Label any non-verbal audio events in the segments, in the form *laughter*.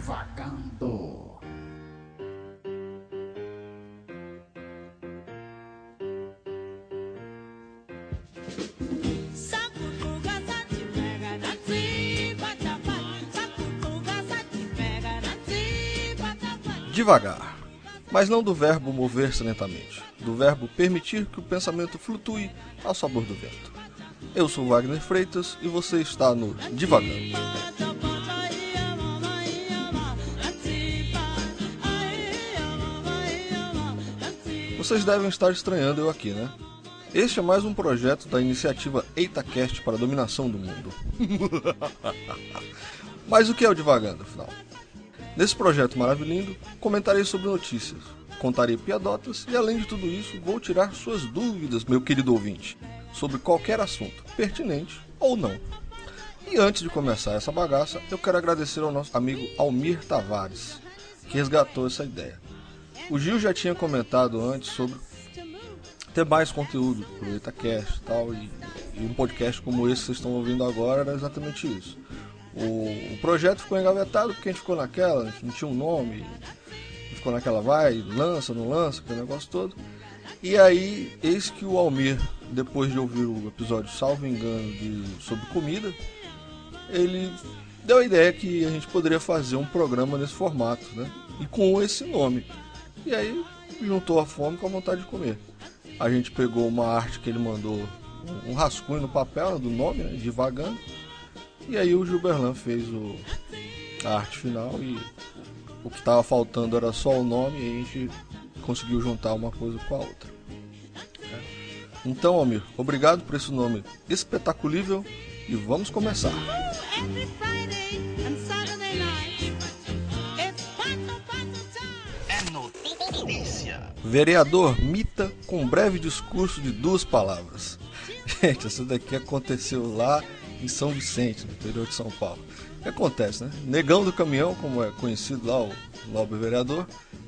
Divagando. Devagar, mas não do verbo mover-se lentamente, do verbo permitir que o pensamento flutue ao sabor do vento. Eu sou Wagner Freitas e você está no Divagando. Vocês devem estar estranhando eu aqui, né? Este é mais um projeto da iniciativa EitaCast para a dominação do mundo. *laughs* Mas o que é o Divagando, afinal? Nesse projeto maravilhoso, comentarei sobre notícias, contarei piadotas e, além de tudo isso, vou tirar suas dúvidas, meu querido ouvinte, sobre qualquer assunto, pertinente ou não. E antes de começar essa bagaça, eu quero agradecer ao nosso amigo Almir Tavares, que resgatou essa ideia. O Gil já tinha comentado antes sobre ter mais conteúdo pro Itacast e tal, e, e um podcast como esse que vocês estão ouvindo agora era exatamente isso. O, o, projeto ficou engavetado porque a gente ficou naquela, a gente não tinha um nome, ficou naquela vai, lança, não lança, aquele negócio todo. E aí, eis que o Almir, depois de ouvir o episódio, salvo engano, de, sobre comida, ele deu a ideia que a gente poderia fazer um programa nesse formato, né? E com esse nome. E aí juntou a fome com a vontade de comer. A gente pegou uma arte que ele mandou, um rascunho no papel do nome, né? Divagando e aí o Gilberlan fez o, a arte final e o que estava faltando era só o nome e a gente conseguiu juntar uma coisa com a outra. Então, Almir, obrigado por esse nome espetaculível e vamos começar. É notícia. Vereador mita com breve discurso de duas palavras. *laughs* Gente, isso daqui aconteceu lá em São Vicente, no interior de São Paulo. O que acontece, né? Negão do Caminhão, como é conhecido lá o nobre vereador,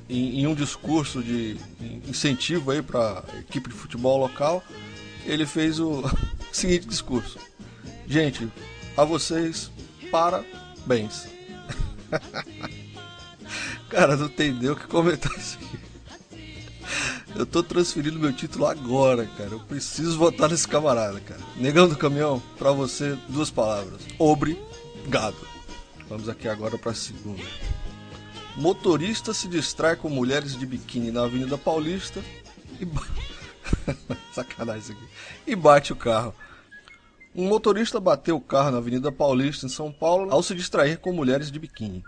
em, em um discurso de incentivo aí para a equipe de futebol local, ele fez o *laughs* seguinte discurso: Gente, a vocês, parabéns. *laughs* Cara, não tem nem o que comentar isso aqui. Eu tô transferindo meu título agora, cara. Eu preciso votar nesse camarada, cara. Negão do caminhão, pra você, duas palavras. Obrigado. Vamos aqui agora pra segunda. Motorista se distrai com mulheres de biquíni na Avenida Paulista e. *laughs* Sacanagem isso aqui. E bate o carro. Um motorista bateu o carro na Avenida Paulista, em São Paulo, ao se distrair com mulheres de biquíni.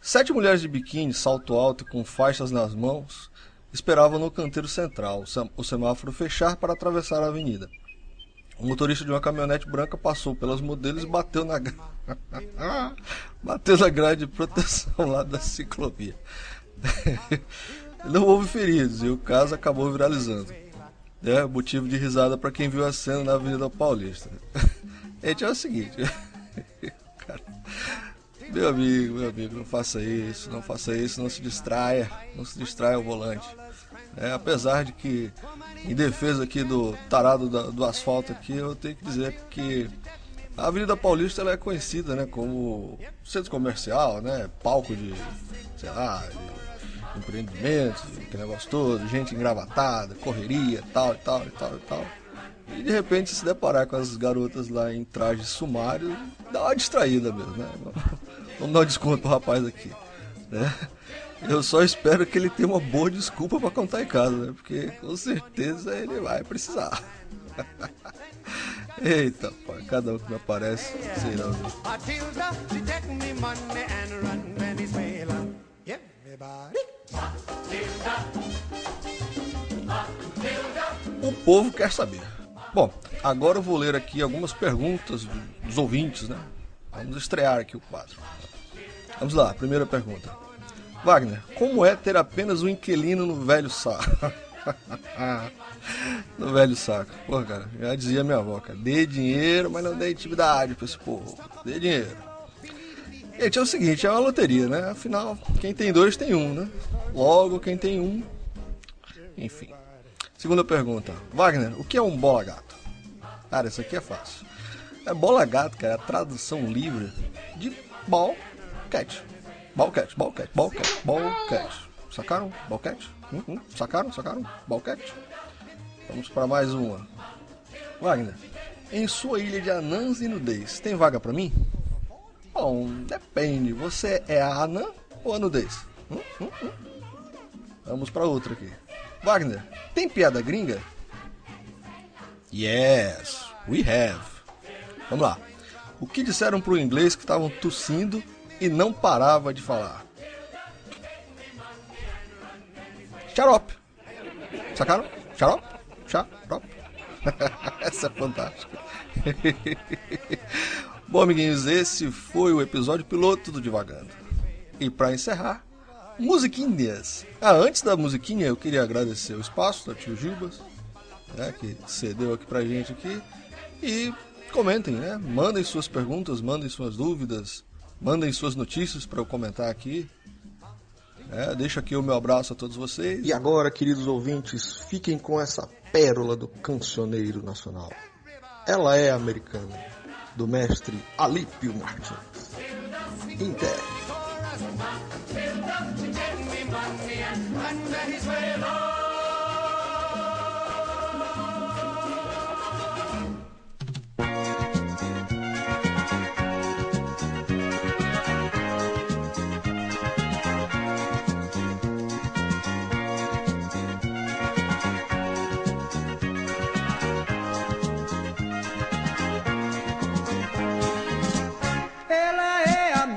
Sete mulheres de biquíni, salto alto e com faixas nas mãos, esperavam no canteiro central, o semáforo fechar para atravessar a avenida. O motorista de uma caminhonete branca passou pelas modelos e bateu na *laughs* bateu na grade de proteção lá da ciclovia. *laughs* Não houve feridos e o caso acabou viralizando. É motivo de risada para quem viu a cena na Avenida Paulista. *laughs* Gente, é o seguinte. Meu amigo, meu amigo, não faça isso, não faça isso, não se distraia, não se distraia ao volante. É, apesar de que, em defesa aqui do tarado da, do asfalto aqui, eu tenho que dizer que a Avenida Paulista ela é conhecida, né, como centro comercial, né, palco de, sei lá, de empreendimentos, negócio todo, gente engravatada, correria, tal e tal e tal e tal. E de repente se deparar com as garotas lá em traje sumário, dá uma distraída mesmo, né? Vamos dar um desconto pro rapaz aqui, né? Eu só espero que ele tenha uma boa desculpa para contar em casa, né? Porque com certeza ele vai precisar. *laughs* Eita, pô, cada um que me aparece, sei não. O povo quer saber. Bom, agora eu vou ler aqui algumas perguntas dos ouvintes, né? Vamos estrear aqui o quadro. Vamos lá, primeira pergunta. Wagner, como é ter apenas um inquilino no velho saco? *laughs* no velho saco. Pô, cara, já dizia minha avó, cara, dê dinheiro, mas não dê intimidade pra esse povo. Dê dinheiro. Gente, é o seguinte, é uma loteria, né? Afinal, quem tem dois tem um, né? Logo, quem tem um. Enfim. Segunda pergunta. Wagner, o que é um bola gato? Cara, isso aqui é fácil. É bola gato, cara, é a tradução livre de ball cat Balquete, balquete, balquete, balquete. Sacaram? Balquete? Hum, hum, sacaram? Sacaram? Balquete? Vamos para mais uma. Wagner, em sua ilha de anãs e nudez, tem vaga para mim? Bom, depende. Você é a anã ou a nudez? Hum, hum, hum. Vamos para outra aqui. Wagner, tem piada gringa? Yes, we have. Vamos lá. O que disseram pro inglês que estavam tossindo e não parava de falar? Xarope. Sacaram? Xarope? Xarope. *laughs* Essa é fantástica. *laughs* Bom, amiguinhos, esse foi o episódio piloto do Divagando. E para encerrar, musiquinhas. Ah, antes da musiquinha, eu queria agradecer o espaço da Tio Gilbas, né, que cedeu aqui pra gente aqui. E comentem, né? Mandem suas perguntas, mandem suas dúvidas, mandem suas notícias para eu comentar aqui. É, deixo aqui o meu abraço a todos vocês. E agora, queridos ouvintes, fiquem com essa pérola do cancioneiro nacional. Ela é americana, do mestre Alípio Martins. Inter.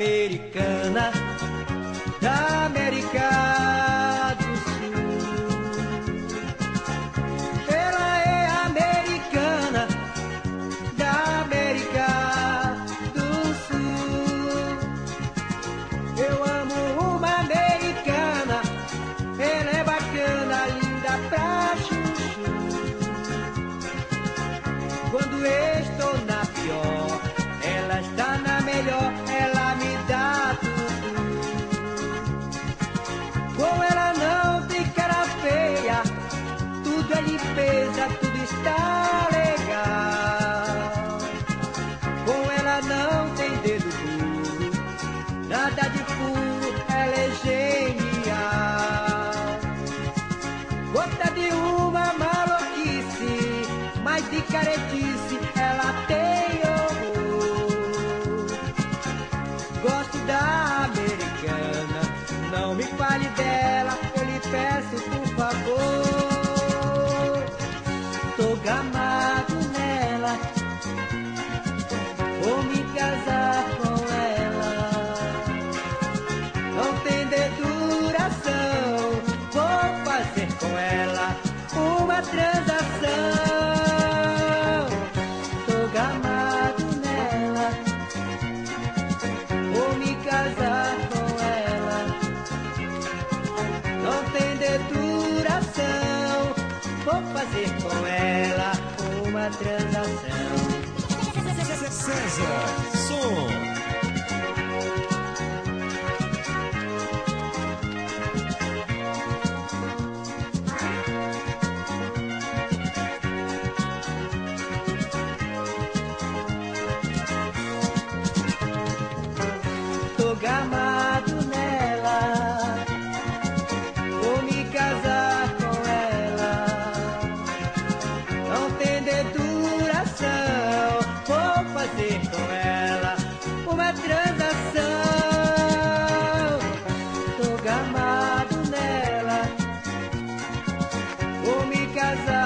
Americana, mas transação. César. casa.